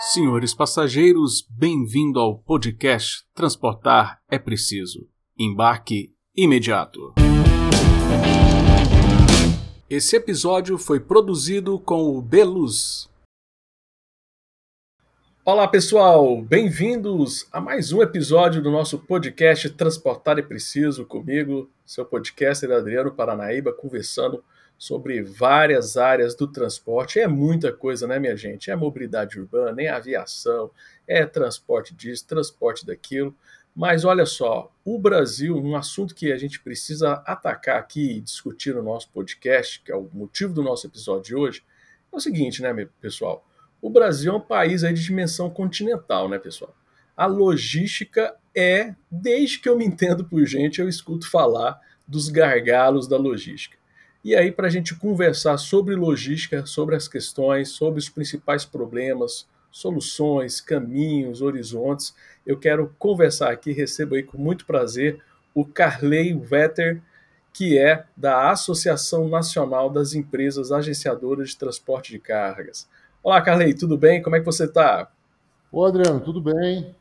Senhores passageiros, bem-vindo ao podcast Transportar é Preciso. Embarque imediato. Esse episódio foi produzido com o Beluz. Olá pessoal, bem-vindos a mais um episódio do nosso podcast Transportar é Preciso comigo, seu podcaster Adriano Paranaíba, conversando sobre várias áreas do transporte. É muita coisa, né, minha gente? É mobilidade urbana, é aviação, é transporte disso, transporte daquilo. Mas olha só, o Brasil, um assunto que a gente precisa atacar aqui e discutir no nosso podcast, que é o motivo do nosso episódio de hoje, é o seguinte, né, pessoal? O Brasil é um país aí de dimensão continental, né, pessoal? A logística é, desde que eu me entendo por gente, eu escuto falar dos gargalos da logística. E aí, para a gente conversar sobre logística, sobre as questões, sobre os principais problemas, soluções, caminhos, horizontes, eu quero conversar aqui, recebo aí com muito prazer o Carley Vetter, que é da Associação Nacional das Empresas Agenciadoras de Transporte de Cargas. Olá, Carley, tudo bem? Como é que você está? Ô, Adriano, tudo bem?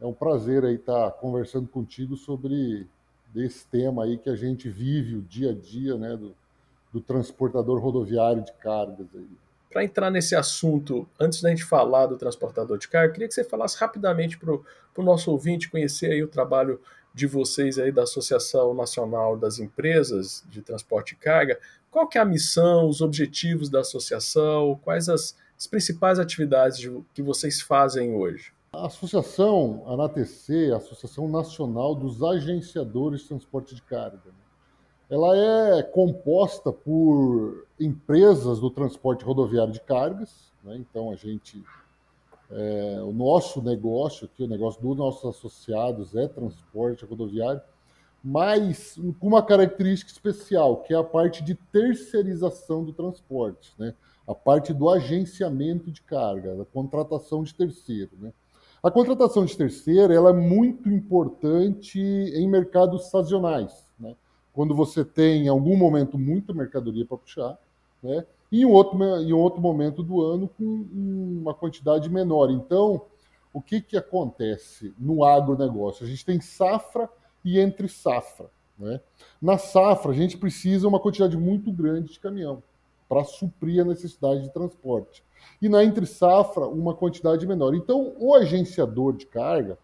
É um prazer aí estar conversando contigo sobre desse tema aí que a gente vive o dia a dia, né, do, do transportador rodoviário de cargas aí. Para entrar nesse assunto, antes da gente falar do transportador de carga, queria que você falasse rapidamente para o nosso ouvinte conhecer aí o trabalho de vocês aí da Associação Nacional das Empresas de Transporte de Carga. Qual que é a missão, os objetivos da associação, quais as, as principais atividades de, que vocês fazem hoje? A associação, ANATC, a Associação Nacional dos Agenciadores de Transporte de Carga, né? ela é composta por empresas do transporte rodoviário de cargas, né? então a gente, é, o nosso negócio aqui, o negócio dos nossos associados é transporte rodoviário, mas com uma característica especial, que é a parte de terceirização do transporte, né? a parte do agenciamento de carga, da contratação de terceiro. Né? A contratação de terceiro ela é muito importante em mercados sazonais, né? quando você tem em algum momento muita mercadoria para puxar, né? e em outro, em outro momento do ano com uma quantidade menor. Então, o que, que acontece no agronegócio? A gente tem safra e entre safra. Né? Na safra, a gente precisa uma quantidade muito grande de caminhão para suprir a necessidade de transporte. E na entre safra, uma quantidade menor. Então, o agenciador de carga,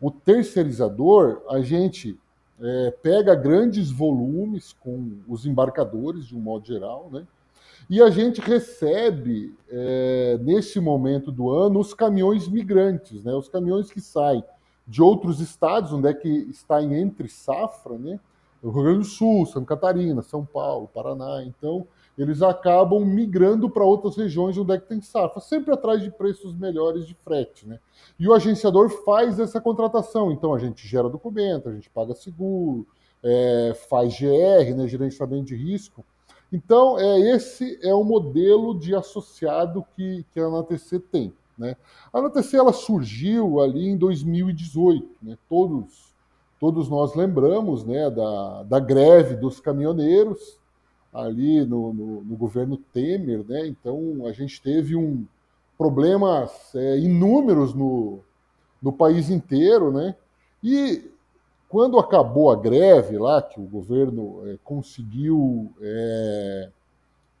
o terceirizador, a gente é, pega grandes volumes com os embarcadores, de um modo geral, né? E a gente recebe, é, nesse momento do ano, os caminhões migrantes, né? Os caminhões que saem de outros estados, onde é que está em entre safra, né? Rio Grande do Sul, Santa Catarina, São Paulo, Paraná. Então, eles acabam migrando para outras regiões onde é que tem safra, sempre atrás de preços melhores de frete. Né? E o agenciador faz essa contratação, então a gente gera documento, a gente paga seguro, é, faz GR, né, gerenciamento de risco. Então, é, esse é o modelo de associado que, que a ANATC tem. Né? A ANATC ela surgiu ali em 2018, né? todos, todos nós lembramos né, da, da greve dos caminhoneiros, ali no, no, no, governo Temer, né? Então a gente teve um problemas é, inúmeros no, no país inteiro, né? E quando acabou a greve lá, que o governo é, conseguiu, é,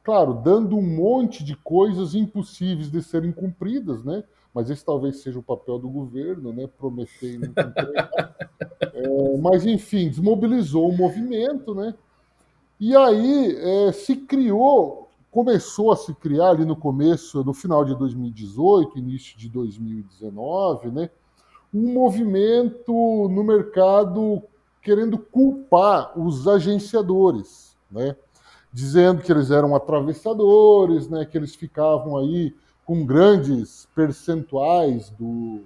claro, dando um monte de coisas impossíveis de serem cumpridas, né? Mas esse talvez seja o papel do governo, né? Prometer e não cumprir. é, mas enfim, desmobilizou o movimento, né? E aí é, se criou, começou a se criar ali no começo, no final de 2018, início de 2019, né, um movimento no mercado querendo culpar os agenciadores, né, dizendo que eles eram atravessadores, né, que eles ficavam aí com grandes percentuais do,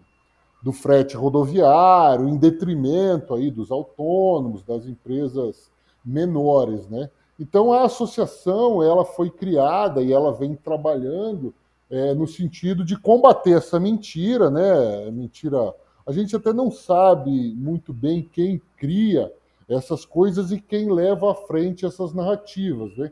do frete rodoviário, em detrimento aí dos autônomos, das empresas menores, né? Então a associação ela foi criada e ela vem trabalhando é, no sentido de combater essa mentira, né? Mentira. A gente até não sabe muito bem quem cria essas coisas e quem leva à frente essas narrativas, né?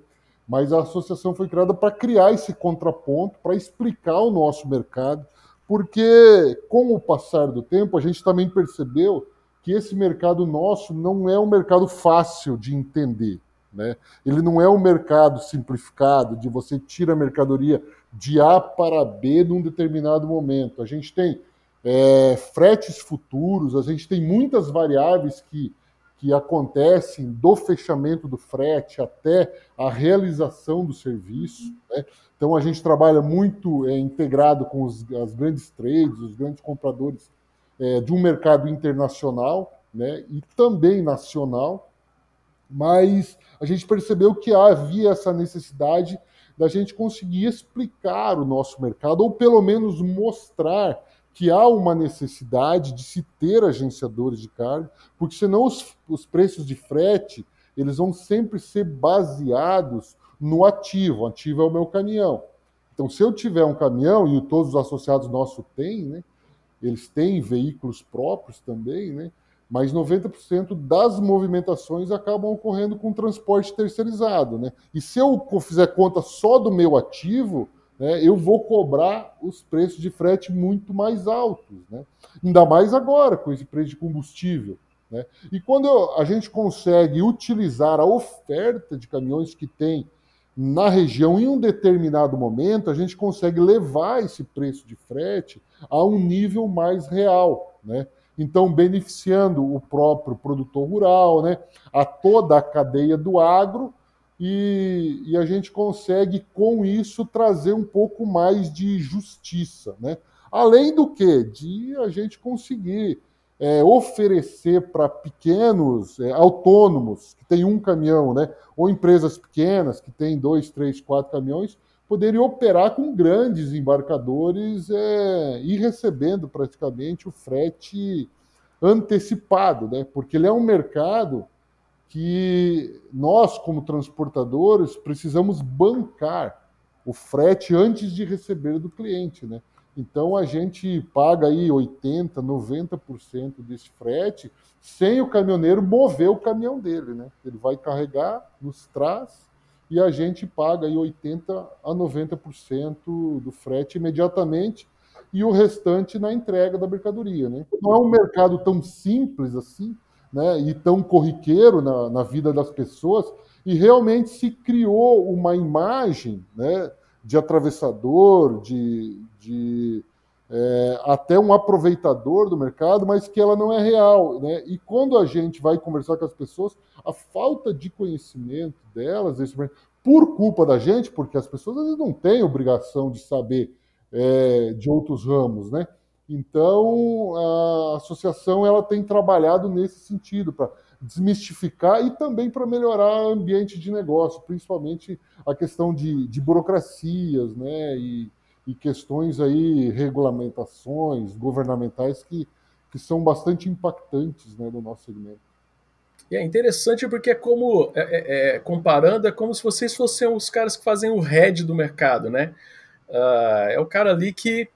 mas a associação foi criada para criar esse contraponto, para explicar o nosso mercado, porque com o passar do tempo a gente também percebeu que esse mercado nosso não é um mercado fácil de entender. Né? Ele não é um mercado simplificado, de você tira a mercadoria de A para B num determinado momento. A gente tem é, fretes futuros, a gente tem muitas variáveis que, que acontecem do fechamento do frete até a realização do serviço. Né? Então a gente trabalha muito é, integrado com os, as grandes trades, os grandes compradores é, de um mercado internacional né? e também nacional mas a gente percebeu que havia essa necessidade da gente conseguir explicar o nosso mercado, ou pelo menos mostrar que há uma necessidade de se ter agenciadores de carga, porque senão os, os preços de frete eles vão sempre ser baseados no ativo. O ativo é o meu caminhão. Então, se eu tiver um caminhão, e todos os associados nossos têm, né? Eles têm veículos próprios também, né? mas 90% das movimentações acabam ocorrendo com transporte terceirizado. Né? E se eu fizer conta só do meu ativo, né, eu vou cobrar os preços de frete muito mais altos. Né? Ainda mais agora, com esse preço de combustível. Né? E quando a gente consegue utilizar a oferta de caminhões que tem na região em um determinado momento, a gente consegue levar esse preço de frete a um nível mais real. Né? então beneficiando o próprio produtor rural, né, a toda a cadeia do agro, e, e, a gente consegue, com isso, trazer um pouco mais de justiça. Né? Além do que? De a gente conseguir é, oferecer para pequenos é, autônomos, que tem um caminhão, né? ou empresas pequenas, que têm dois, três, quatro caminhões, poderem operar com grandes embarcadores é, e recebendo praticamente o frete antecipado, né? porque ele é um mercado que nós, como transportadores, precisamos bancar o frete antes de receber do cliente. Né? Então a gente paga aí 80%, 90% desse frete sem o caminhoneiro mover o caminhão dele. Né? Ele vai carregar, nos traz e a gente paga aí 80 a 90% do frete imediatamente e o restante na entrega da mercadoria. Né? Não é um mercado tão simples assim, né, e tão corriqueiro na, na vida das pessoas, e realmente se criou uma imagem né, de atravessador, de, de é, até um aproveitador do mercado, mas que ela não é real. Né? E quando a gente vai conversar com as pessoas, a falta de conhecimento delas, por culpa da gente, porque as pessoas às vezes não têm obrigação de saber é, de outros ramos, né? Então a associação ela tem trabalhado nesse sentido para desmistificar e também para melhorar o ambiente de negócio, principalmente a questão de, de burocracias, né? E, e questões aí, regulamentações governamentais que, que são bastante impactantes né, no nosso segmento. É interessante porque é como, é, é, é, comparando, é como se vocês fossem os caras que fazem o head do mercado, né? Uh, é o cara ali que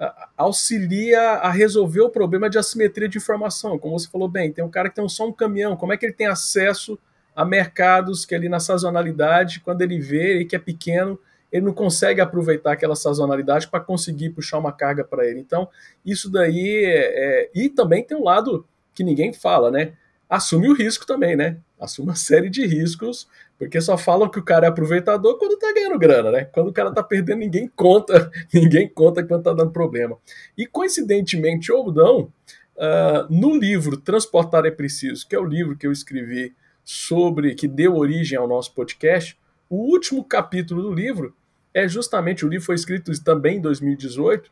uh, auxilia a resolver o problema de assimetria de informação. Como você falou bem, tem um cara que tem só um caminhão, como é que ele tem acesso a mercados que ali na sazonalidade, quando ele vê que é pequeno, ele não consegue aproveitar aquela sazonalidade para conseguir puxar uma carga para ele. Então, isso daí é, é, E também tem um lado que ninguém fala, né? Assume o risco também, né? Assume uma série de riscos, porque só falam que o cara é aproveitador quando tá ganhando grana, né? Quando o cara tá perdendo, ninguém conta, ninguém conta quando tá dando problema. E coincidentemente ou não, uh, no livro Transportar é Preciso, que é o livro que eu escrevi sobre, que deu origem ao nosso podcast, o último capítulo do livro é justamente, o livro foi escrito também em 2018,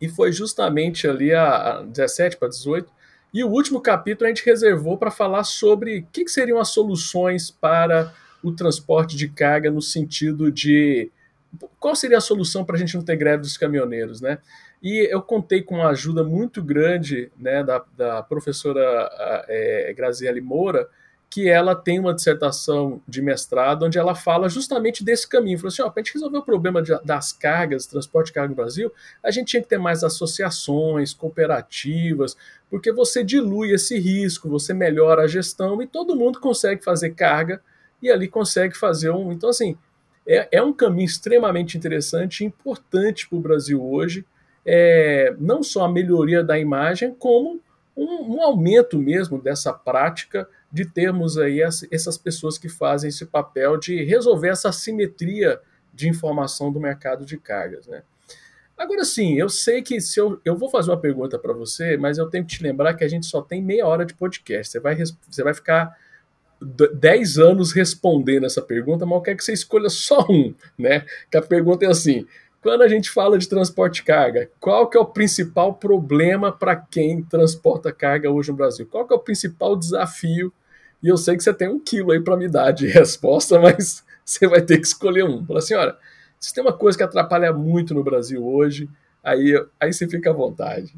e foi justamente ali a, a 17 para 18. E o último capítulo a gente reservou para falar sobre o que, que, seriam as soluções para o transporte de carga no sentido de qual seria a solução para a gente não ter greve dos caminhoneiros, né? E eu contei com uma ajuda muito grande né, da, da professora é, Graziele Moura, que ela tem uma dissertação de mestrado onde ela fala justamente desse caminho. Falou assim: para a gente resolver o problema de, das cargas, transporte de carga no Brasil, a gente tinha que ter mais associações, cooperativas, porque você dilui esse risco, você melhora a gestão e todo mundo consegue fazer carga e ali consegue fazer um. Então, assim, é, é um caminho extremamente interessante e importante para o Brasil hoje, é, não só a melhoria da imagem, como um, um, aumento mesmo dessa prática de termos aí as, essas pessoas que fazem esse papel de resolver essa assimetria de informação do mercado de cargas. Né? Agora sim, eu sei que se eu, eu vou fazer uma pergunta para você, mas eu tenho que te lembrar que a gente só tem meia hora de podcast. Você vai, você vai ficar 10 anos respondendo essa pergunta, mas eu quero que você escolha só um, né? Que a pergunta é assim: quando a gente fala de transporte de carga, qual que é o principal problema para quem transporta carga hoje no Brasil? Qual que é o principal desafio? E eu sei que você tem um quilo aí para me dar de resposta, mas você vai ter que escolher um. Fala assim, olha, se tem uma coisa que atrapalha muito no Brasil hoje, aí, aí você fica à vontade.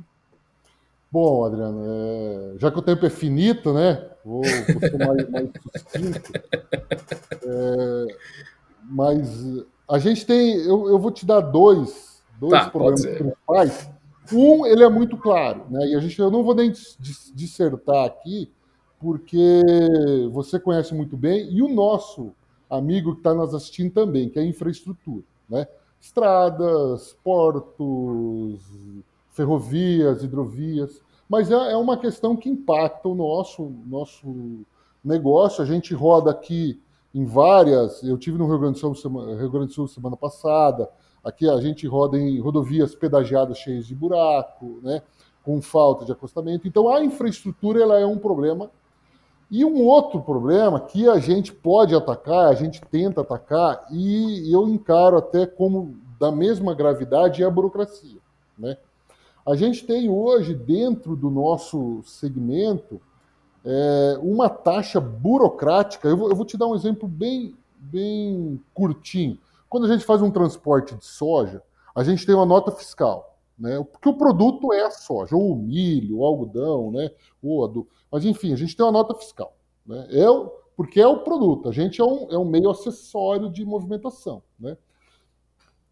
Bom, Adriano, é... já que o tempo é finito, né? Vou, vou ser mais, mais sucinto. É... Mas a gente tem. Eu, eu vou te dar dois, dois tá, problemas principais. Um, ele é muito claro, né? E a gente, eu não vou nem dissertar aqui, porque você conhece muito bem, e o nosso amigo que está nos assistindo também, que é infraestrutura, né? Estradas, portos, ferrovias, hidrovias, mas é, é uma questão que impacta o nosso, nosso negócio. A gente roda aqui em várias. Eu tive no Rio Grande do Sul, semana, Rio Grande do Sul semana passada. Aqui a gente roda em rodovias pedagiadas cheias de buraco, né, com falta de acostamento. Então a infraestrutura ela é um problema. E um outro problema que a gente pode atacar, a gente tenta atacar, e eu encaro até como da mesma gravidade, é a burocracia. Né? A gente tem hoje, dentro do nosso segmento, é, uma taxa burocrática. Eu vou, eu vou, te dar um exemplo bem, bem curtinho. Quando a gente faz um transporte de soja, a gente tem uma nota fiscal, né? Porque o produto é a soja, ou o milho, o algodão, né? Ou a do... Mas enfim, a gente tem uma nota fiscal, né? É o... porque é o produto. A gente é um, é um meio acessório de movimentação, né?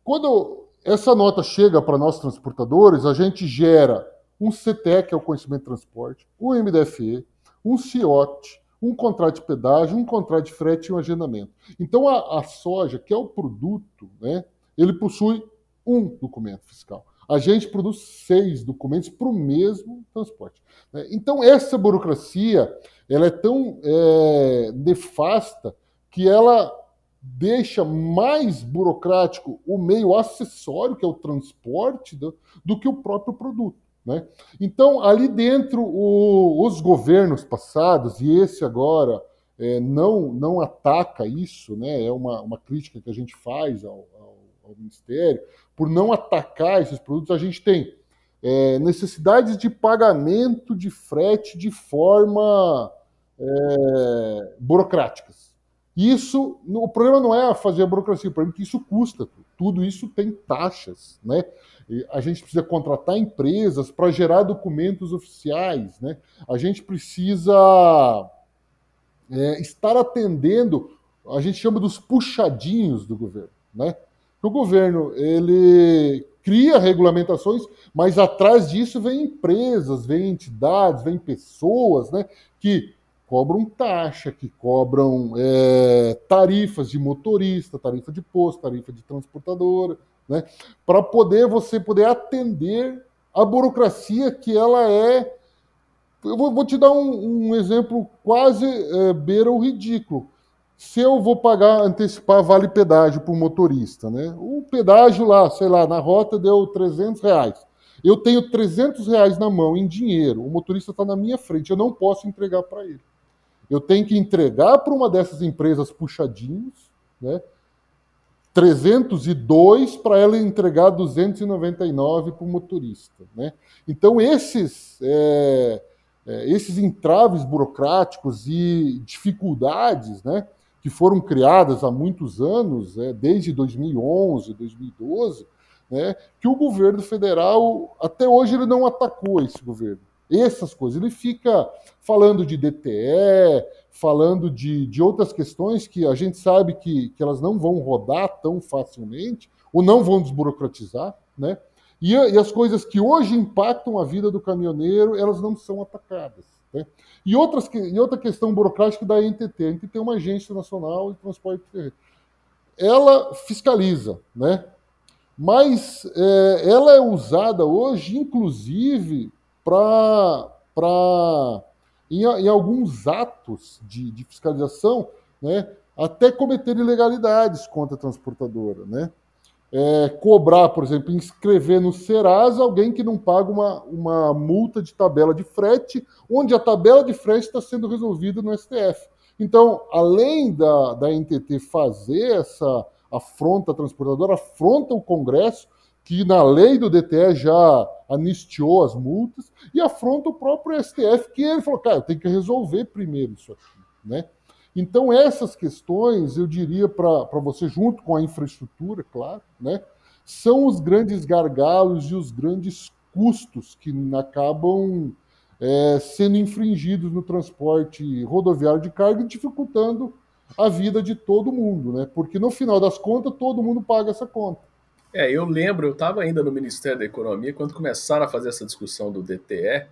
Quando essa nota chega para nós transportadores, a gente gera um CTE, que é o conhecimento de transporte, o MDFE, um CIOT, um contrato de pedágio, um contrato de frete e um agendamento. Então, a, a soja, que é o produto, né, ele possui um documento fiscal. A gente produz seis documentos para o mesmo transporte. Né? Então, essa burocracia ela é tão é, nefasta que ela deixa mais burocrático o meio acessório, que é o transporte, do, do que o próprio produto. Né? Então, ali dentro, o, os governos passados, e esse agora, é, não, não ataca isso, né? é uma, uma crítica que a gente faz ao, ao, ao Ministério, por não atacar esses produtos, a gente tem é, necessidades de pagamento de frete de forma é, burocráticas. Isso, o problema não é fazer a burocracia, o problema é que isso custa. Tudo isso tem taxas, né? a gente precisa contratar empresas para gerar documentos oficiais, né? A gente precisa é, estar atendendo, a gente chama dos puxadinhos do governo, né? O governo ele cria regulamentações, mas atrás disso vem empresas, vem entidades, vem pessoas, né? Que cobram taxa, que cobram é, tarifas de motorista, tarifa de posto, tarifa de transportadora, né? Para poder você poder atender a burocracia que ela é. Eu vou, vou te dar um, um exemplo quase é, beira o ridículo. Se eu vou pagar, antecipar vale pedágio para o motorista, né? O pedágio lá, sei lá, na rota deu 300 reais. Eu tenho 300 reais na mão em dinheiro, o motorista está na minha frente, eu não posso entregar para ele. Eu tenho que entregar para uma dessas empresas puxadinhos, né? 302 para ela entregar 299 para o motorista. Né? Então, esses, é, é, esses entraves burocráticos e dificuldades né, que foram criadas há muitos anos, é, desde 2011, 2012, né, que o governo federal, até hoje, ele não atacou esse governo essas coisas. Ele fica falando de DTE, falando de, de outras questões que a gente sabe que, que elas não vão rodar tão facilmente, ou não vão desburocratizar, né? E, e as coisas que hoje impactam a vida do caminhoneiro, elas não são atacadas. Né? E, outras, e outra questão burocrática da NTT. A NTT é uma agência nacional de transporte ela fiscaliza, né? Mas é, ela é usada hoje, inclusive, para em, em, alguns atos de, de, fiscalização, né, até cometer ilegalidades contra a transportadora, né? É, cobrar, por exemplo, inscrever no Serasa alguém que não paga uma, uma multa de tabela de frete, onde a tabela de frete está sendo resolvida no STF. Então, além da, da NTT fazer essa afronta transportadora, afronta o Congresso, que na lei do DTE já anistiou as multas, e afronta o próprio STF, que ele falou, cara, tem que resolver primeiro isso aqui, né? Então, essas questões, eu diria para você, junto com a infraestrutura, claro, né, são os grandes gargalos e os grandes custos que acabam é, sendo infringidos no transporte rodoviário de carga dificultando a vida de todo mundo, né? Porque no final das contas, todo mundo paga essa conta. É, eu lembro, eu estava ainda no Ministério da Economia quando começaram a fazer essa discussão do DTE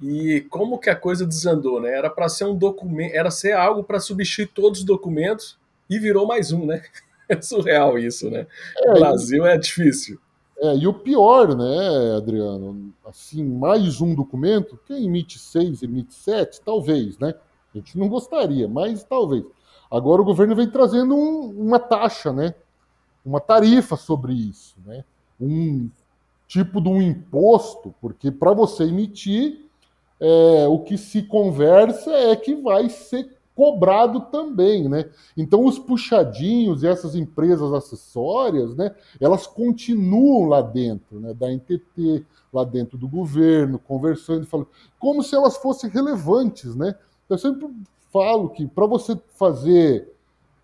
e como que a coisa desandou, né? Era para ser um documento, era ser algo para substituir todos os documentos e virou mais um, né? É surreal isso, né? É, Brasil e... é difícil. É, e o pior, né, Adriano? Assim, mais um documento, quem emite seis, emite sete, talvez, né? A gente não gostaria, mas talvez. Agora o governo vem trazendo um, uma taxa, né? Uma tarifa sobre isso, né? Um tipo de um imposto, porque para você emitir é, o que se conversa é que vai ser cobrado também, né? Então os puxadinhos e essas empresas acessórias, né, elas continuam lá dentro, né, da NTT, lá dentro do governo, conversando, falando, como se elas fossem relevantes, né? Eu sempre falo que para você fazer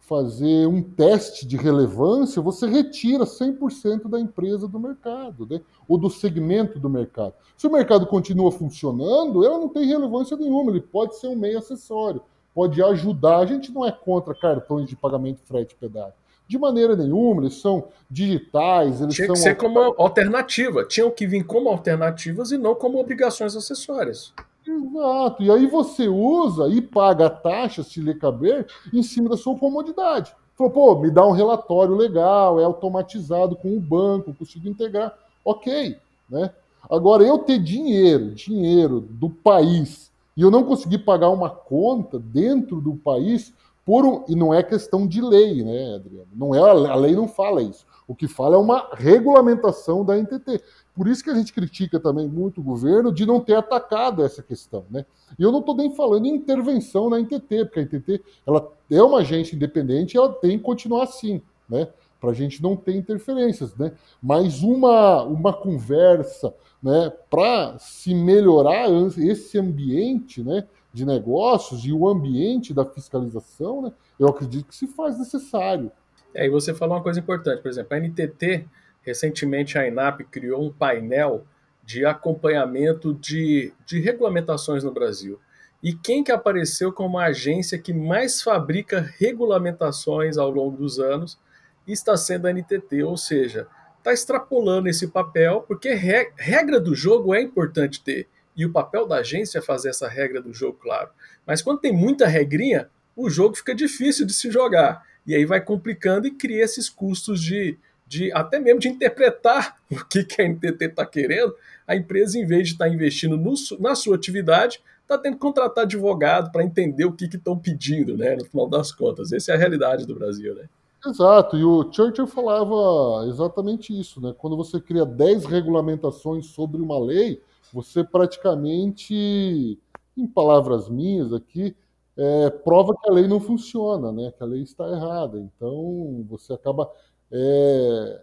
fazer um teste de relevância, você retira 100% da empresa do mercado, né? ou do segmento do mercado. Se o mercado continua funcionando, ela não tem relevância nenhuma, ele pode ser um meio acessório, pode ajudar. A gente não é contra cartões de pagamento frete pedágio. De maneira nenhuma, eles são digitais. Eles Tinha são que ser como alternativa. Tinham que vir como alternativas e não como obrigações acessórias. Exato. E aí você usa e paga a taxa, se lhe caber, em cima da sua comodidade. Falou, pô, me dá um relatório legal, é automatizado com o banco, consigo integrar. Ok, né? Agora, eu ter dinheiro, dinheiro do país, e eu não conseguir pagar uma conta dentro do país, por um, e não é questão de lei, né, Adriano? Não é, a lei não fala isso. O que fala é uma regulamentação da NTT. Por isso que a gente critica também muito o governo de não ter atacado essa questão. Né? E eu não estou nem falando em intervenção na NTT, porque a NTT ela é uma agência independente e ela tem que continuar assim, né? para a gente não ter interferências. Né? Mas uma, uma conversa né, para se melhorar esse ambiente né, de negócios e o ambiente da fiscalização, né, eu acredito que se faz necessário. É, e você falou uma coisa importante, por exemplo, a NTT Recentemente, a INAP criou um painel de acompanhamento de, de regulamentações no Brasil. E quem que apareceu como a agência que mais fabrica regulamentações ao longo dos anos está sendo a NTT, ou seja, está extrapolando esse papel, porque regra do jogo é importante ter, e o papel da agência é fazer essa regra do jogo, claro. Mas quando tem muita regrinha, o jogo fica difícil de se jogar, e aí vai complicando e cria esses custos de, de até mesmo de interpretar o que, que a NTT está querendo, a empresa, em vez de estar tá investindo no, na sua atividade, está tendo que contratar advogado para entender o que estão pedindo, né? No final das contas. Essa é a realidade do Brasil, né? Exato, e o Churchill falava exatamente isso, né? Quando você cria 10 regulamentações sobre uma lei, você praticamente, em palavras minhas aqui, é, prova que a lei não funciona, né? Que a lei está errada. Então, você acaba é,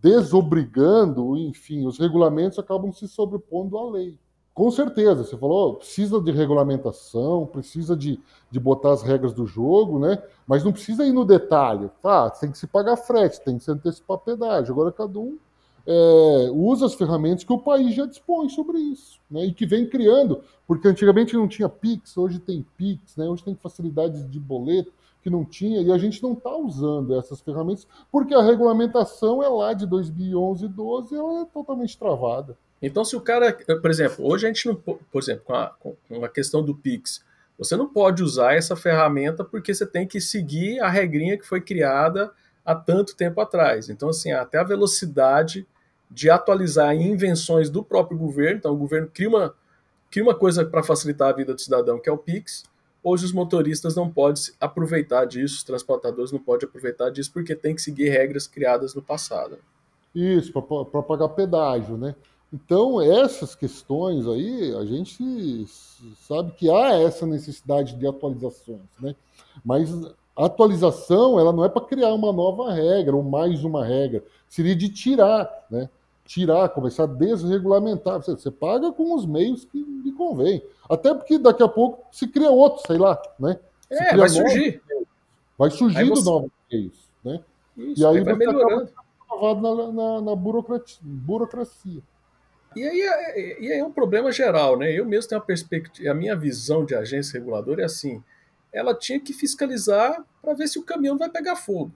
desobrigando, enfim, os regulamentos acabam se sobrepondo à lei. Com certeza, você falou, precisa de regulamentação, precisa de, de botar as regras do jogo, né? Mas não precisa ir no detalhe. Ah, tem que se pagar frete, tem que se antecipar pedágio. Agora cada um é, usa as ferramentas que o país já dispõe sobre isso, né? E que vem criando, porque antigamente não tinha Pix, hoje tem Pix, né? Hoje tem facilidades de boleto que não tinha, e a gente não está usando essas ferramentas, porque a regulamentação é lá de 2011 e 12 ela é totalmente travada. Então, se o cara, por exemplo, hoje a gente não, por exemplo, com a, com a questão do Pix, você não pode usar essa ferramenta porque você tem que seguir a regrinha que foi criada há tanto tempo atrás. Então, assim, até a velocidade de atualizar invenções do próprio governo, então o governo cria uma, cria uma coisa para facilitar a vida do cidadão, que é o Pix, hoje os motoristas não podem aproveitar disso, os transportadores não podem aproveitar disso porque tem que seguir regras criadas no passado. Isso, para pagar pedágio, né? Então, essas questões aí, a gente sabe que há essa necessidade de atualizações, né? Mas a atualização, ela não é para criar uma nova regra ou mais uma regra, seria de tirar, né? Tirar, começar a desregulamentar. Você, você paga com os meios que lhe convém. Até porque daqui a pouco se cria outro, sei lá, né? Se é, vai surgir. Vai surgindo você... novos meios, né? Isso, e aí, aí vai melhorando. Acaba na, na, na burocracia. burocracia. E aí, é, e aí é um problema geral, né? Eu mesmo tenho a perspectiva, a minha visão de agência reguladora é assim, ela tinha que fiscalizar para ver se o caminhão vai pegar fogo.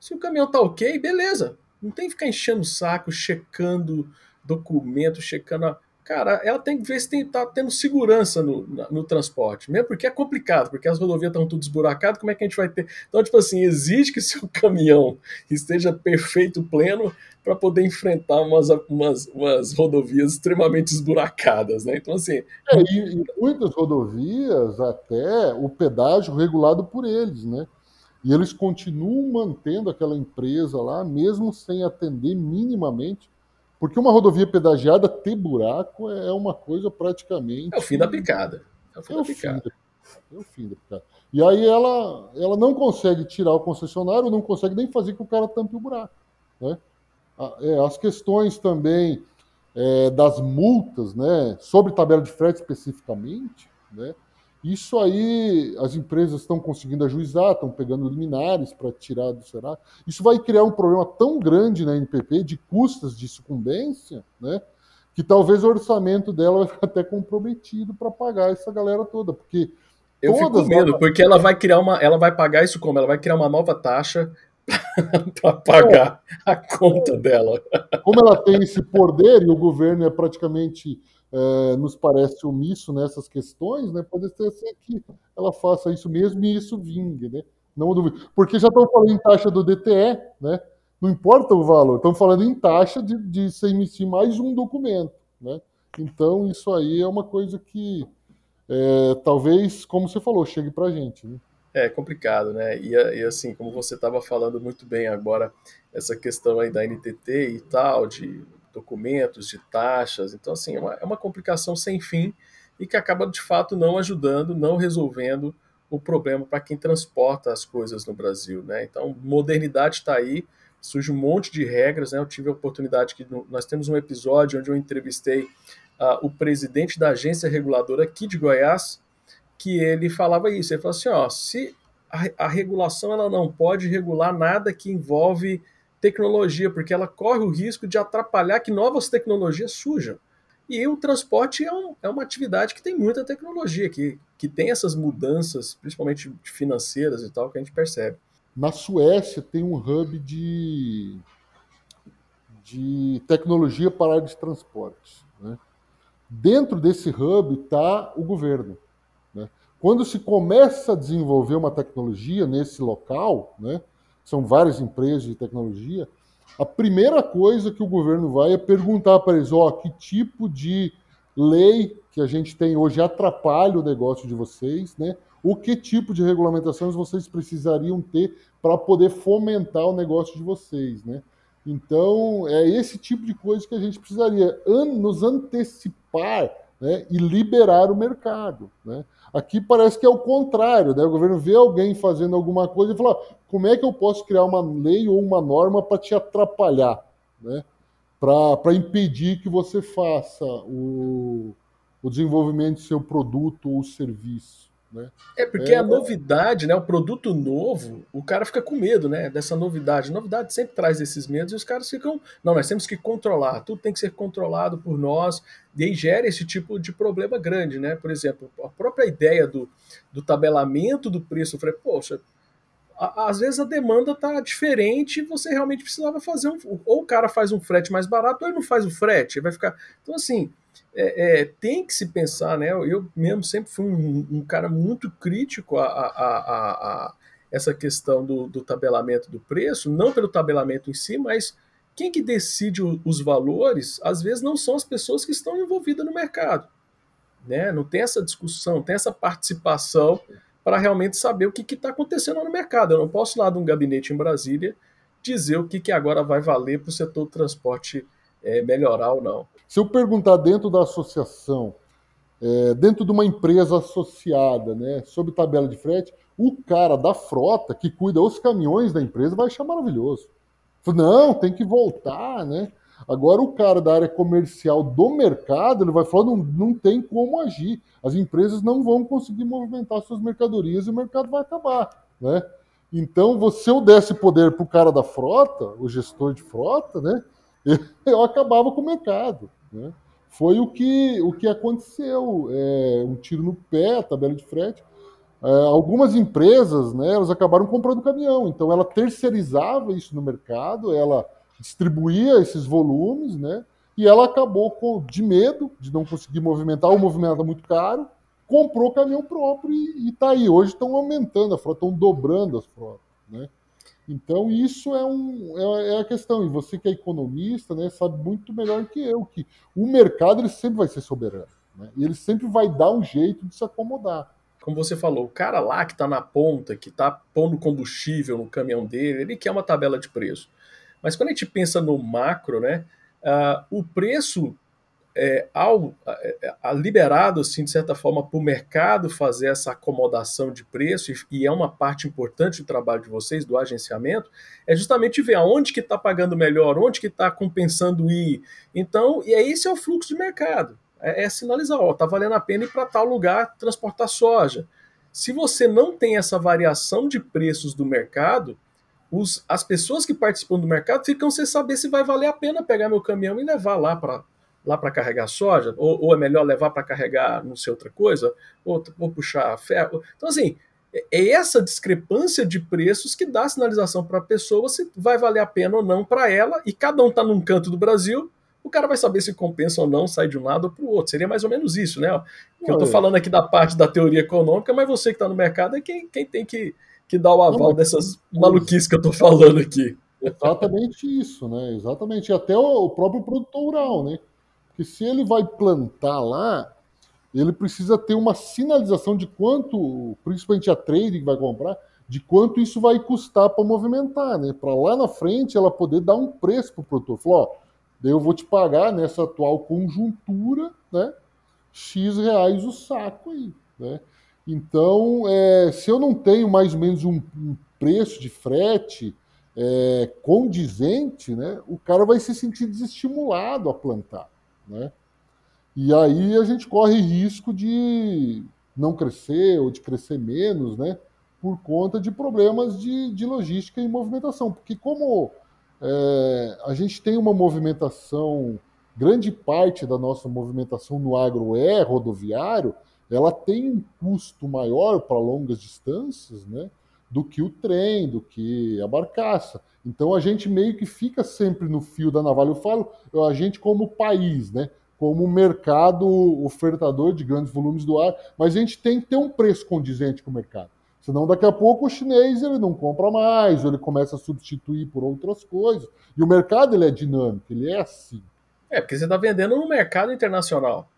Se o caminhão tá ok, beleza. Não tem que ficar enchendo o saco, checando documento, checando a cara, ela tem que ver se está tendo segurança no, no, transporte, mesmo porque é complicado, porque as rodovias estão tudo esburacadas, como é que a gente vai ter? Então, tipo assim, exige que seu caminhão esteja perfeito, pleno, para poder enfrentar umas, umas, umas, rodovias extremamente esburacadas, né? Então, assim... É, e, e muitas rodovias, até o pedágio regulado por eles, né? E eles continuam mantendo aquela empresa lá, mesmo sem atender minimamente porque uma rodovia pedagiada ter buraco é uma coisa praticamente. É o fim da picada. É o fim, é da, picada. Fim é o fim da picada. E aí ela, ela não consegue tirar o concessionário, não consegue nem fazer que o cara tampe o buraco. Né? É, as questões também é, das multas, né, sobre tabela de frete especificamente, né, isso aí as empresas estão conseguindo ajuizar, estão pegando liminares para tirar do Será. Isso vai criar um problema tão grande na NPP de custas de sucumbência, né? Que talvez o orçamento dela vai ficar até comprometido para pagar essa galera toda, porque eu fico com medo, porque ela vai criar uma, ela vai pagar isso como? Ela vai criar uma nova taxa para pagar é. a conta dela. Como ela tem esse poder e o governo é praticamente é, nos parece omisso nessas questões, né? Pode ser que ela faça isso mesmo e isso vingue, né? Não duvido. Porque já estão falando em taxa do DTE, né? Não importa o valor, estão falando em taxa de, de se emitir mais um documento, né? Então, isso aí é uma coisa que é, talvez, como você falou, chegue para a gente. Né? É complicado, né? E, e assim, como você estava falando muito bem agora, essa questão aí da NTT e tal, de documentos, de taxas. Então, assim, é uma, é uma complicação sem fim e que acaba, de fato, não ajudando, não resolvendo o problema para quem transporta as coisas no Brasil. Né? Então, modernidade está aí, surge um monte de regras. Né? Eu tive a oportunidade que nós temos um episódio onde eu entrevistei uh, o presidente da agência reguladora aqui de Goiás, que ele falava isso. Ele falou assim: ó, se a, a regulação ela não pode regular nada que envolve tecnologia, porque ela corre o risco de atrapalhar que novas tecnologias surjam. E o transporte é, um, é uma atividade que tem muita tecnologia, que, que tem essas mudanças, principalmente financeiras e tal, que a gente percebe. Na Suécia tem um hub de, de tecnologia para a área de transporte. Né? Dentro desse hub está o governo. Né? Quando se começa a desenvolver uma tecnologia nesse local, né, são várias empresas de tecnologia, a primeira coisa que o governo vai é perguntar para eles, ó, oh, que tipo de lei que a gente tem hoje atrapalha o negócio de vocês, né? O que tipo de regulamentações vocês precisariam ter para poder fomentar o negócio de vocês, né? Então, é esse tipo de coisa que a gente precisaria nos antecipar né, e liberar o mercado. Né? Aqui parece que é o contrário, né? O governo vê alguém fazendo alguma coisa e fala: como é que eu posso criar uma lei ou uma norma para te atrapalhar, né? Para impedir que você faça o, o desenvolvimento do seu produto ou serviço. Né? É porque é, a novidade, né, o produto novo, o cara fica com medo, né, dessa novidade. A novidade sempre traz esses medos e os caras ficam, não, nós temos que controlar, tudo tem que ser controlado por nós, e aí gera esse tipo de problema grande, né? Por exemplo, a própria ideia do, do tabelamento do preço, eu falei, poxa, às vezes a demanda está diferente e você realmente precisava fazer um. Ou o cara faz um frete mais barato, ou ele não faz o frete. Vai ficar. Então, assim, é, é, tem que se pensar, né? Eu mesmo sempre fui um, um cara muito crítico a, a, a, a essa questão do, do, tabelamento do preço, não pelo tabelamento em si, mas quem que decide o, os valores, às vezes não são as pessoas que estão envolvidas no mercado. Né? Não tem essa discussão, tem essa participação para realmente saber o que está acontecendo no mercado. Eu não posso lá de um gabinete em Brasília dizer o que, que agora vai valer para o setor do transporte é, melhorar ou não. Se eu perguntar dentro da associação, é, dentro de uma empresa associada, né, sobre tabela de frete, o cara da frota que cuida os caminhões da empresa vai achar maravilhoso. Não, tem que voltar, né? Agora o cara da área comercial do mercado, ele vai falar, não, não tem como agir. As empresas não vão conseguir movimentar suas mercadorias e o mercado vai acabar, né? Então, você eu desse poder para o cara da frota, o gestor de frota, né? Eu acabava com o mercado, né? Foi o que, o que aconteceu. É, um tiro no pé, a tabela de frete. É, algumas empresas, né, elas acabaram comprando caminhão, então ela terceirizava isso no mercado, ela distribuía esses volumes, né? E ela acabou com, de medo de não conseguir movimentar, o movimento era muito caro, comprou caminhão próprio e está aí. Hoje estão aumentando a frota, estão dobrando as frotas, né? Então isso é, um, é, é, a questão. E você que é economista, né, sabe muito melhor que eu que o mercado ele sempre vai ser soberano, né? E ele sempre vai dar um jeito de se acomodar como você falou, o cara lá que está na ponta, que está pondo combustível no caminhão dele, ele quer uma tabela de preço. Mas quando a gente pensa no macro, né, uh, o preço é, ao, é, é, liberado, assim, de certa forma, para o mercado fazer essa acomodação de preço, e, e, é uma parte importante do trabalho de vocês, do agenciamento, é justamente ver aonde que está pagando melhor, onde que está compensando ir. Então, e aí esse é o fluxo de mercado. É, é sinalizar, ó, tá valendo a pena ir para tal lugar transportar soja. Se você não tem essa variação de preços do mercado, os, as pessoas que participam do mercado ficam sem saber se vai valer a pena pegar meu caminhão e levar lá para lá para carregar soja, ou, ou, é melhor levar para carregar não sei outra coisa, ou, puxar ferro. Então, assim, é, é essa discrepância de preços que dá sinalização para a pessoa se vai valer a pena ou não para ela, e cada um está num canto do Brasil, o cara vai saber se compensa ou não sair de um lado ou para o outro. Seria mais ou menos isso, né? Que eu estou falando aqui da parte da teoria econômica, mas você que está no mercado é quem, quem tem que que dá o aval dessas maluquices que eu tô falando aqui. Exatamente isso, né? Exatamente. E até o próprio produtor rural, né? Porque se ele vai plantar lá, ele precisa ter uma sinalização de quanto, principalmente a trade que vai comprar, de quanto isso vai custar para movimentar, né? Para lá na frente ela poder dar um preço para o produtor. Falar, ó, daí eu vou te pagar nessa atual conjuntura, né? X reais o saco aí, né? Então, é, se eu não tenho mais ou menos um, um preço de frete é, condizente, né, o cara vai se sentir desestimulado a plantar. Né? E aí a gente corre risco de não crescer ou de crescer menos, né, por conta de problemas de, de logística e movimentação. Porque como é, a gente tem uma movimentação, grande parte da nossa movimentação no agro é rodoviário, ela tem um custo maior para longas distâncias, né, do que o trem, do que a barcaça. Então a gente meio que fica sempre no fio da navalha. Eu falo, a gente como país, né, como mercado ofertador de grandes volumes do ar, mas a gente tem que ter um preço condizente com o mercado. Senão daqui a pouco o chinês ele não compra mais, ou ele começa a substituir por outras coisas. E o mercado ele é dinâmico, ele é assim. É, porque você está vendendo no mercado internacional.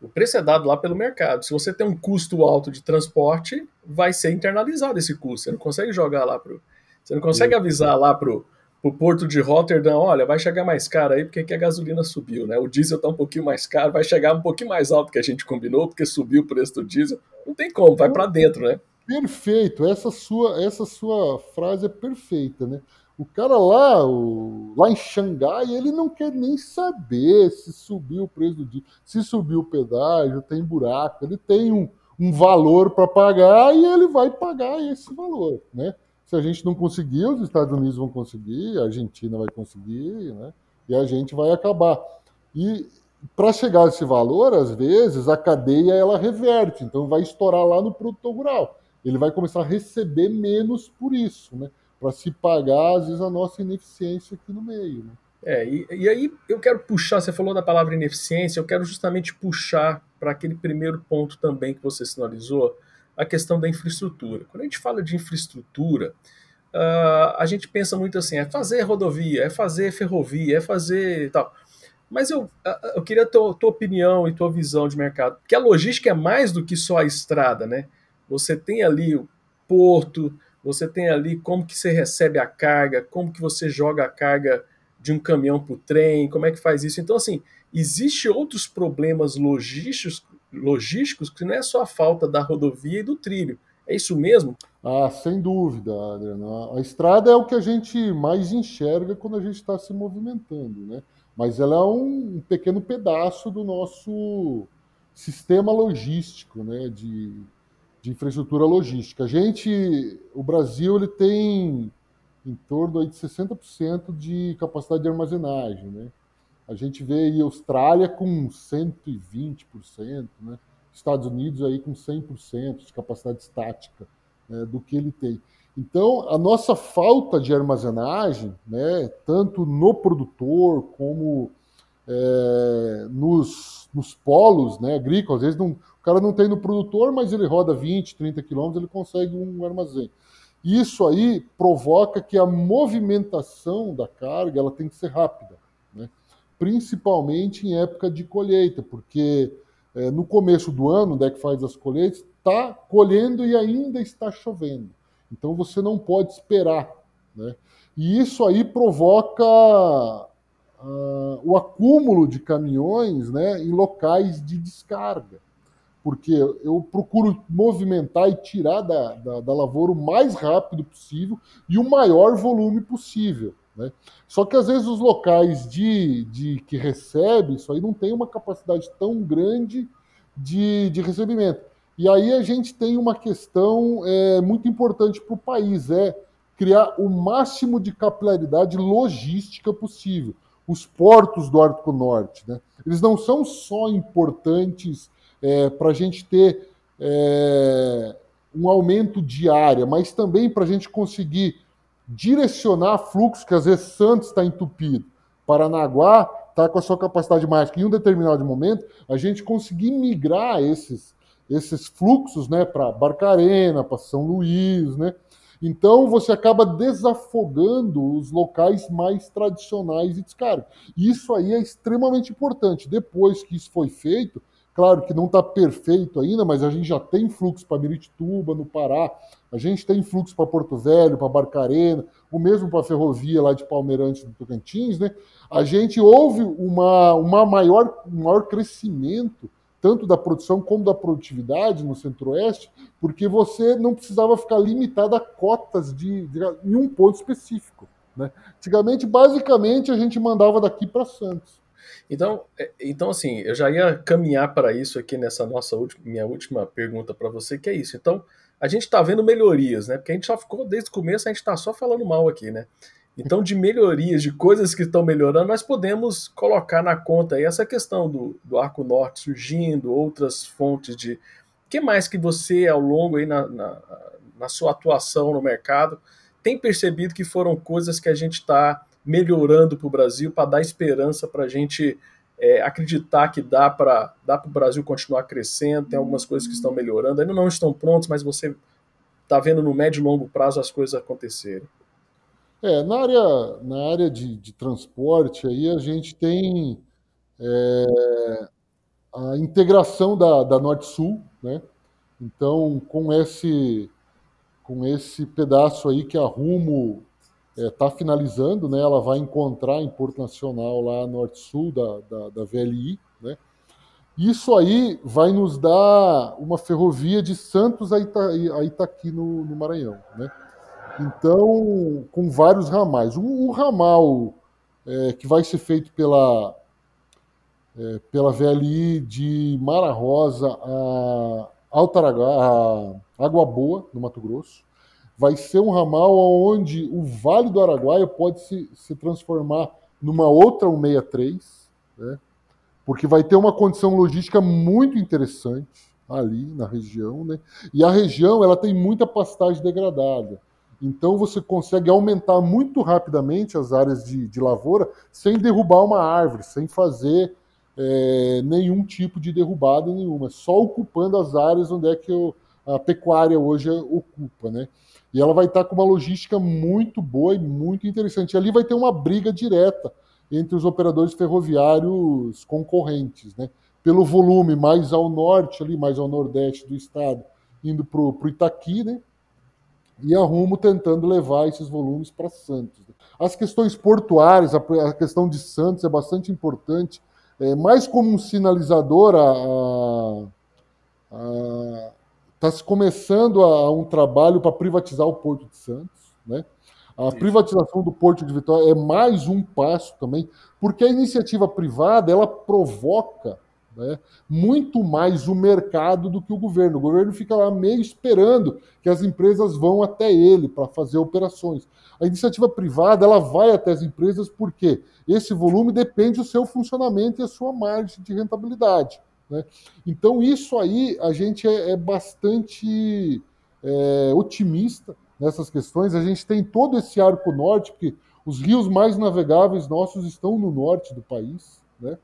O preço é dado lá pelo mercado. Se você tem um custo alto de transporte, vai ser internalizado esse custo. Você não consegue jogar lá pro. Você não consegue avisar lá pro, pro porto de Rotterdam, olha, vai chegar mais caro aí porque a gasolina subiu, né? O diesel tá um pouquinho mais caro, vai chegar um pouquinho mais alto que a gente combinou, porque subiu o preço do diesel. Não tem como, vai para dentro, né? Perfeito, essa sua, essa sua frase é perfeita, né? O cara lá, o, lá em Xangai, ele não quer nem saber se subiu o preço do dia, se subiu o pedágio, tem buraco, ele tem um, um valor para pagar e ele vai pagar esse valor, né? Se a gente não conseguir, os Estados Unidos vão conseguir, a Argentina vai conseguir, né? E a gente vai acabar. E para chegar a esse valor, às vezes, a cadeia ela reverte, então vai estourar lá no produtor rural. ele vai começar a receber menos por isso, né? Para se pagar, às vezes, a nossa ineficiência aqui no meio. Né? É, e, e, aí eu quero puxar, você falou da palavra ineficiência, eu quero justamente puxar para aquele primeiro ponto também que você sinalizou, a questão da infraestrutura. Quando a gente fala de infraestrutura, uh, a gente pensa muito assim, é fazer rodovia, é fazer ferrovia, é fazer tal. Mas eu, uh, eu queria a tua, tua opinião e tua visão de mercado, que a logística é mais do que só a estrada, né? Você tem ali o porto, você tem ali como que você recebe a carga, como que você joga a carga de um caminhão para o trem, como é que faz isso? Então, assim, existe outros problemas logísticos, logísticos que não é só a falta da rodovia e do trilho. É isso mesmo? Ah, sem dúvida, Adriano. A estrada é o que a gente mais enxerga quando a gente está se movimentando, né? Mas ela é um pequeno pedaço do nosso sistema logístico, né? De, de infraestrutura logística. A gente, o Brasil, ele tem em torno de 60% de capacidade de armazenagem. Né? A gente vê aí a Austrália com 120%, né? Estados Unidos aí com 100% de capacidade estática né, do que ele tem. Então, a nossa falta de armazenagem, né, tanto no produtor como é, nos, nos polos né, agrícolas, às vezes não, cara não tem no produtor, mas ele roda 20, 30 quilômetros, ele consegue um armazém. Isso aí provoca que a movimentação da carga ela tem que ser rápida, né? principalmente em época de colheita, porque é, no começo do ano, onde é que faz as colheitas, está colhendo e ainda está chovendo. Então você não pode esperar. Né? E isso aí provoca uh, o acúmulo de caminhões né, em locais de descarga porque eu procuro movimentar e tirar da, da, da, lavoura o mais rápido possível e o maior volume possível. Né? Só que às vezes os locais de, de que recebe isso aí não tem uma capacidade tão grande de, de recebimento. E aí a gente tem uma questão é, muito importante para o país, é criar o máximo de capilaridade logística possível. Os portos do Ártico Norte, né? eles não são só importantes é, para a gente ter é, um aumento de área, mas também para a gente conseguir direcionar fluxo, que às vezes Santos está entupido, Paranaguá está com a sua capacidade mágica em um determinado momento, a gente conseguir migrar esses, esses fluxos né, para Barcarena, para São Luís, né? Então você acaba desafogando os locais mais tradicionais de descarga. Isso aí é extremamente importante. Depois que isso foi feito, Claro que não está perfeito ainda, mas a gente já tem fluxo para Miritituba, no Pará, a gente tem fluxo para Porto Velho, para Barcarena, o mesmo para a ferrovia lá de Palmeirantes do Tocantins, né? A gente houve uma, uma maior, um maior crescimento tanto da produção como da produtividade no Centro-Oeste, porque você não precisava ficar limitado a cotas de, de em um ponto específico. Né? Antigamente, basicamente, a gente mandava daqui para Santos. Então, é, então, assim, eu já ia caminhar para isso aqui nessa nossa última, minha última pergunta para você, que é isso. Então, a gente está vendo melhorias, né? Porque a gente só ficou desde o começo, a gente está só falando mal aqui, né? Então, de melhorias, de coisas que estão melhorando, nós podemos colocar na conta aí essa questão do, do Arco Norte surgindo, outras fontes de. O que mais que você, ao longo aí na, na, na sua atuação no mercado, tem percebido que foram coisas que a gente está melhorando para o Brasil, para dar esperança para a gente é, acreditar que dá para dá o Brasil continuar crescendo, tem algumas coisas que estão melhorando, ainda não estão prontas, mas você está vendo no médio e longo prazo as coisas acontecerem. É, na área, na área de, de transporte, aí a gente tem é, a integração da, da Norte-Sul, né? Então, com esse, com esse pedaço aí que a Rumo está é, finalizando, né? Ela vai encontrar em Porto Nacional, lá norte-sul da, da, da, VLI, né? Isso aí vai nos dar uma ferrovia de Santos a, Ita, a Itaqui no, no, Maranhão, né? Então, com vários ramais. O, o ramal é, que vai ser feito pela, é, pela VLI de Mara Rosa a, Altaragá, a Água Boa, no Mato Grosso, vai ser um ramal onde o Vale do Araguaia pode se, se transformar numa outra 163, né? porque vai ter uma condição logística muito interessante. ali na região, né? E a região ela tem muita pastagem degradada. Então você consegue aumentar muito rapidamente as áreas de, de lavoura sem derrubar uma árvore, sem fazer é, nenhum tipo de derrubada nenhuma, só ocupando as áreas onde é que o, a pecuária hoje ocupa, né? E ela vai estar com uma logística muito boa e muito interessante. E ali vai ter uma briga direta entre os operadores ferroviários concorrentes, né? Pelo volume mais ao norte, ali mais ao nordeste do estado, indo para o Itaqui, né? e a Rumo tentando levar esses volumes para Santos. As questões portuárias, a, questão de Santos é bastante importante, é, mais como um sinalizador, está se começando a, um trabalho para privatizar o Porto de Santos. Né? A privatização do Porto de Vitória é mais um passo também, porque a iniciativa privada ela provoca né, muito mais o mercado do que o governo. O governo fica lá meio esperando que as empresas vão até ele para fazer operações. A iniciativa privada ela vai até as empresas porque esse volume depende do seu funcionamento e a sua margem de rentabilidade. Né? Então, isso aí a gente é, é bastante é, otimista nessas questões. A gente tem todo esse arco norte, porque os rios mais navegáveis nossos estão no norte do país. Né?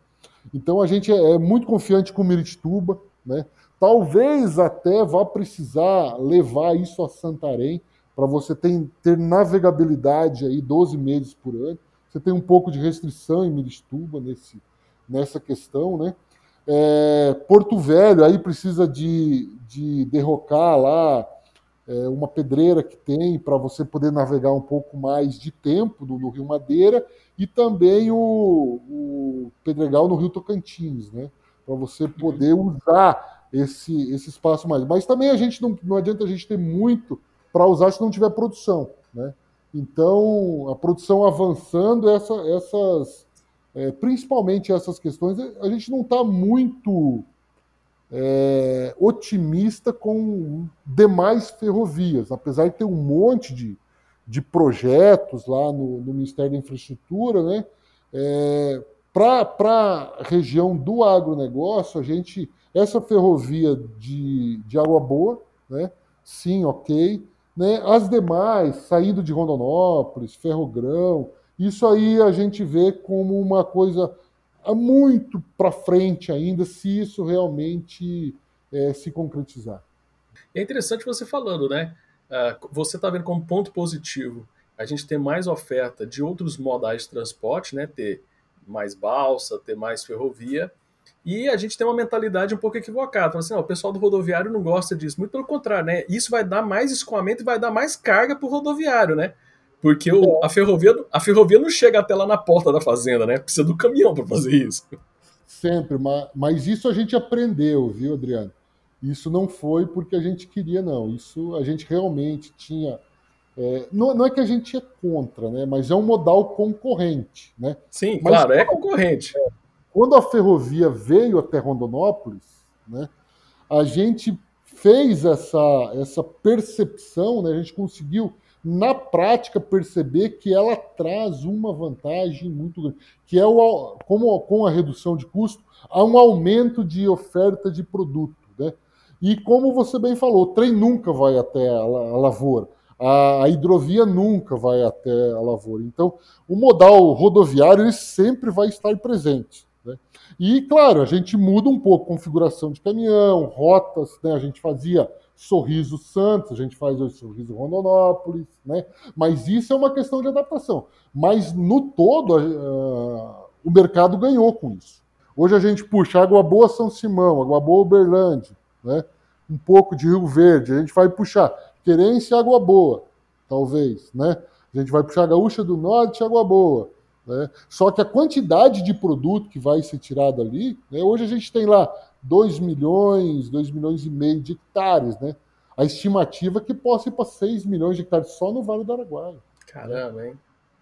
Então a gente é, é muito confiante com Miritituba, né? Talvez até vá precisar levar isso a Santarém para você ter, ter, navegabilidade aí 12 meses por ano. Você tem um pouco de restrição em Miritituba nesse, nessa questão, né? É, Porto Velho aí precisa de, de derrocar lá é, uma pedreira que tem para você poder navegar um pouco mais de tempo no, no Rio Madeira e também o, o, Pedregal no Rio Tocantins, né? Para você poder usar esse, esse espaço mais. Mas também a gente não, não adianta a gente ter muito para usar se não tiver produção, né? Então, a produção avançando, essa, essas, é, principalmente essas questões, a gente não está muito é, otimista com demais ferrovias, apesar de ter um monte de, de projetos lá no, no Ministério da Infraestrutura, né? É, Para a região do agronegócio, a gente. Essa ferrovia de, de Água Boa, né? Sim, ok. Né? As demais, saindo de Rondonópolis, Ferrogrão, isso aí a gente vê como uma coisa muito para frente ainda, se isso realmente é, se concretizar. É interessante você falando, né? Uh, você está vendo como ponto positivo a gente ter mais oferta de outros modais de transporte, né? Ter mais balsa, ter mais ferrovia. E a gente tem uma mentalidade um pouco equivocada. Assim, ó, o pessoal do rodoviário não gosta disso. Muito pelo contrário, né? Isso vai dar mais escoamento e vai dar mais carga para o rodoviário, né? Porque o, a, ferrovia, a ferrovia não chega até lá na porta da fazenda, né? Precisa do caminhão para fazer isso. Sempre, mas, mas isso a gente aprendeu, viu, Adriano? Isso não foi porque a gente queria, não. Isso a gente realmente tinha. É, não, não, é que a gente é contra, né? Mas é um modal concorrente, né? Sim, mas, claro, é concorrente. É, quando a ferrovia veio até Rondonópolis, né? A gente fez essa, essa percepção, né? A gente conseguiu na prática perceber que ela traz uma vantagem muito grande, que é o, como com a redução de custo, há um aumento de oferta de produto. Né? E como você bem falou, o trem nunca vai até a, lavoura, a, a, hidrovia nunca vai até a lavoura. Então, o modal rodoviário ele sempre vai estar presente. Né? E, claro, a gente muda um pouco a configuração de caminhão, rotas, né? a gente fazia Sorriso Santos, a gente faz hoje Sorriso Rondonópolis, né? Mas isso é uma questão de adaptação. Mas no todo, uh, o mercado ganhou com isso. Hoje a gente puxa Água Boa São Simão, Água Boa Uberlândia, né? Um pouco de Rio Verde, a gente vai puxar Querência Água Boa, talvez, né? A gente vai puxar Gaúcha do Norte Água Boa. Né? Só que a quantidade de produto que vai ser tirado ali, né? hoje a gente tem lá 2 milhões, 2 milhões e meio de hectares, né? A estimativa é que possa ir para 6 milhões de hectares só no Vale do Araguaia. Caramba, hein?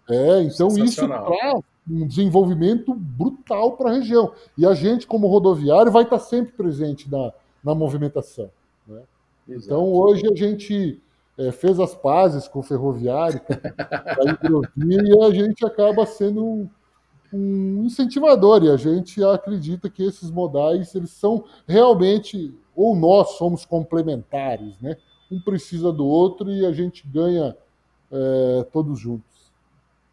É, então isso traz um desenvolvimento brutal para a região. E a gente, como rodoviário, vai estar sempre presente na, na movimentação. Né? Então, hoje a gente é, fez as pazes com o ferroviário, a hidrovia, e a gente acaba sendo um, um incentivador e a gente acredita que esses modais eles são realmente ou nós somos complementares, né? Um precisa do outro e a gente ganha é, todos juntos.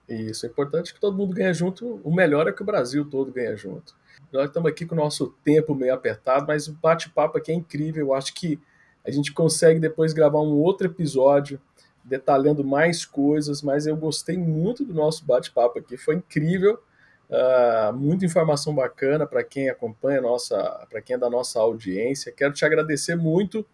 Isso, é importante que todo mundo ganhe junto. O melhor é que o Brasil todo ganha junto. Nós estamos aqui com o nosso tempo meio apertado, mas o bate-papo aqui é incrível. Eu acho que a gente consegue depois gravar um outro episódio detalhando mais coisas, mas eu gostei muito do nosso bate-papo aqui, foi incrível. Uh, muita informação bacana para quem acompanha nossa, para quem é da nossa audiência. Quero te agradecer muito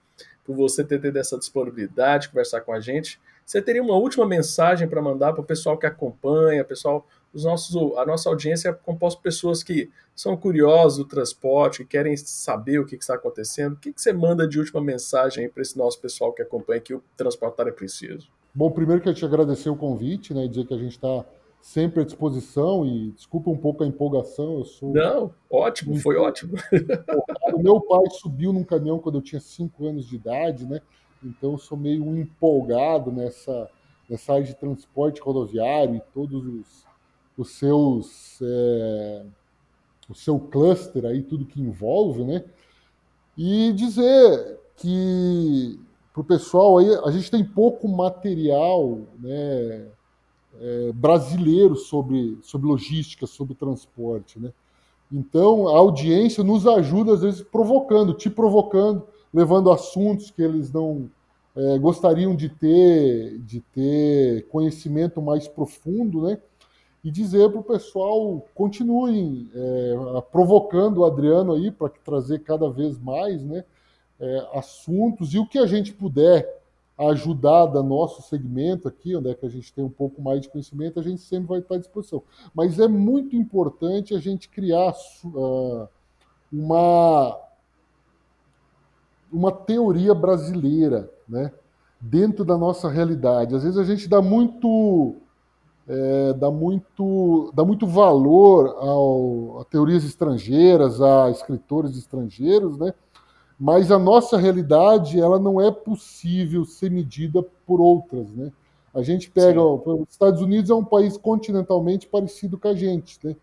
por você ter tido essa disponibilidade, conversar com a gente. Você teria uma última mensagem para mandar para o pessoal que acompanha, pessoal, os nossos, a nossa audiência é composta por pessoas que são curiosos do transporte, que querem saber o que, que está acontecendo. O que, que você manda de última mensagem para esse nosso pessoal que acompanha que o Transportar é Preciso? Bom, primeiro que eu te agradecer o convite, né, dizer que a gente está sempre à disposição e desculpa um pouco a empolgação. Eu sou Não, ótimo, foi ótimo. O meu pai subiu num caminhão quando eu tinha 5 anos de idade, né? Então eu sou meio empolgado nessa, nessa área de transporte rodoviário e todos os, os seus é, o seu cluster aí, tudo que envolve, né? E dizer que para o pessoal aí, a gente tem pouco material, né? É, brasileiro sobre, sobre logística, sobre transporte. Né? Então, a audiência nos ajuda, às vezes, provocando, te provocando, levando assuntos que eles não é, gostariam de ter, de ter conhecimento mais profundo, né? E dizer para o pessoal, continuem é, provocando o Adriano aí para trazer cada vez mais né, é, assuntos e o que a gente puder ajudar da nosso segmento aqui, onde é que a gente tem um pouco mais de conhecimento, a gente sempre vai estar à disposição. Mas é muito importante a gente criar uh, uma, uma teoria brasileira, né? dentro da nossa realidade. Às vezes a gente dá muito é, dá muito dá muito valor ao, a teorias estrangeiras, a escritores estrangeiros, né? Mas a nossa realidade ela não é possível ser medida por outras, né? A gente pega, ó, os Estados Unidos é um país continentalmente parecido com a gente, né?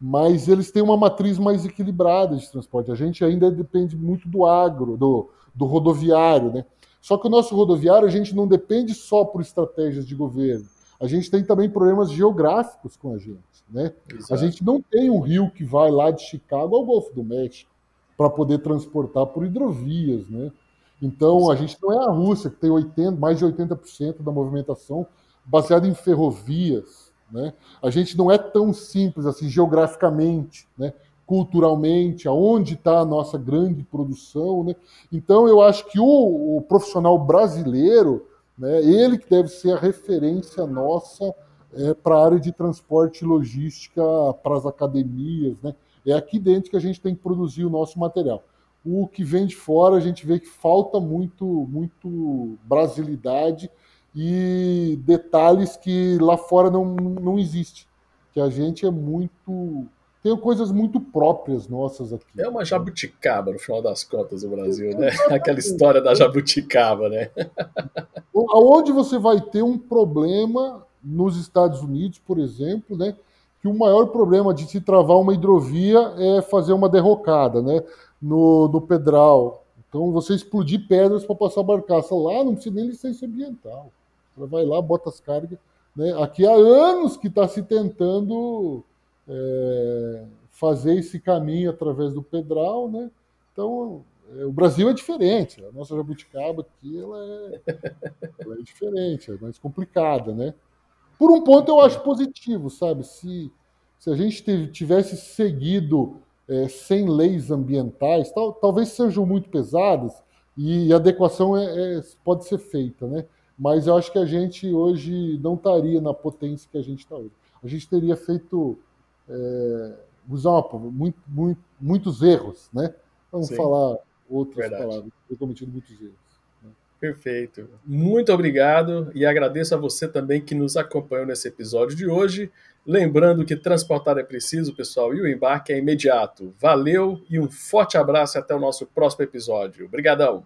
Mas eles têm uma matriz mais equilibrada de transporte. A gente ainda depende muito do agro, do, do rodoviário, né? Só que o nosso rodoviário a gente não depende só por estratégias de governo. A gente tem também problemas geográficos com a gente, né? Exato. A gente não tem um rio que vai lá de Chicago ao Golfo do México para poder transportar por hidrovias, né? Então, a gente não é a Rússia, que tem 80, mais de 80% da movimentação baseada em ferrovias, né? A gente não é tão simples assim geograficamente, né? culturalmente, aonde está a nossa grande produção, né? Então, eu acho que o, o profissional brasileiro, né, ele que deve ser a referência nossa é, para a área de transporte e logística, para as academias, né? É aqui dentro que a gente tem que produzir o nosso material. O que vem de fora, a gente vê que falta muito, muito brasilidade e detalhes que lá fora não, não existe. Que a gente é muito. Tem coisas muito próprias nossas aqui. É uma jabuticaba, no final das contas, o Brasil, né? Aquela história da jabuticaba, né? Aonde você vai ter um problema nos Estados Unidos, por exemplo, né? Que o maior problema de se travar uma hidrovia é fazer uma derrocada, né? No, no pedral. Então, você explodir pedras para passar a barcaça lá, não precisa nem licença ambiental. Você vai lá, bota as cargas. Né? Aqui há anos que está se tentando é, fazer esse caminho através do pedral, né? Então, é, o Brasil é diferente. A nossa jabuticaba aqui ela é, ela é diferente, é mais complicada, né? Por um ponto eu acho positivo, sabe? Se, se a gente tivesse seguido é, sem leis ambientais, tal, talvez sejam muito pesadas e adequação é, é, pode ser feita, né? Mas eu acho que a gente hoje não estaria na potência que a gente está hoje. A gente teria feito, é, usar muito, muito, muitos erros, né? Vamos Sim. falar outras Verdade. palavras, ter cometido muitos erros. Perfeito. Muito obrigado e agradeço a você também que nos acompanhou nesse episódio de hoje. Lembrando que transportar é preciso, pessoal, e o embarque é imediato. Valeu e um forte abraço e até o nosso próximo episódio. Obrigadão.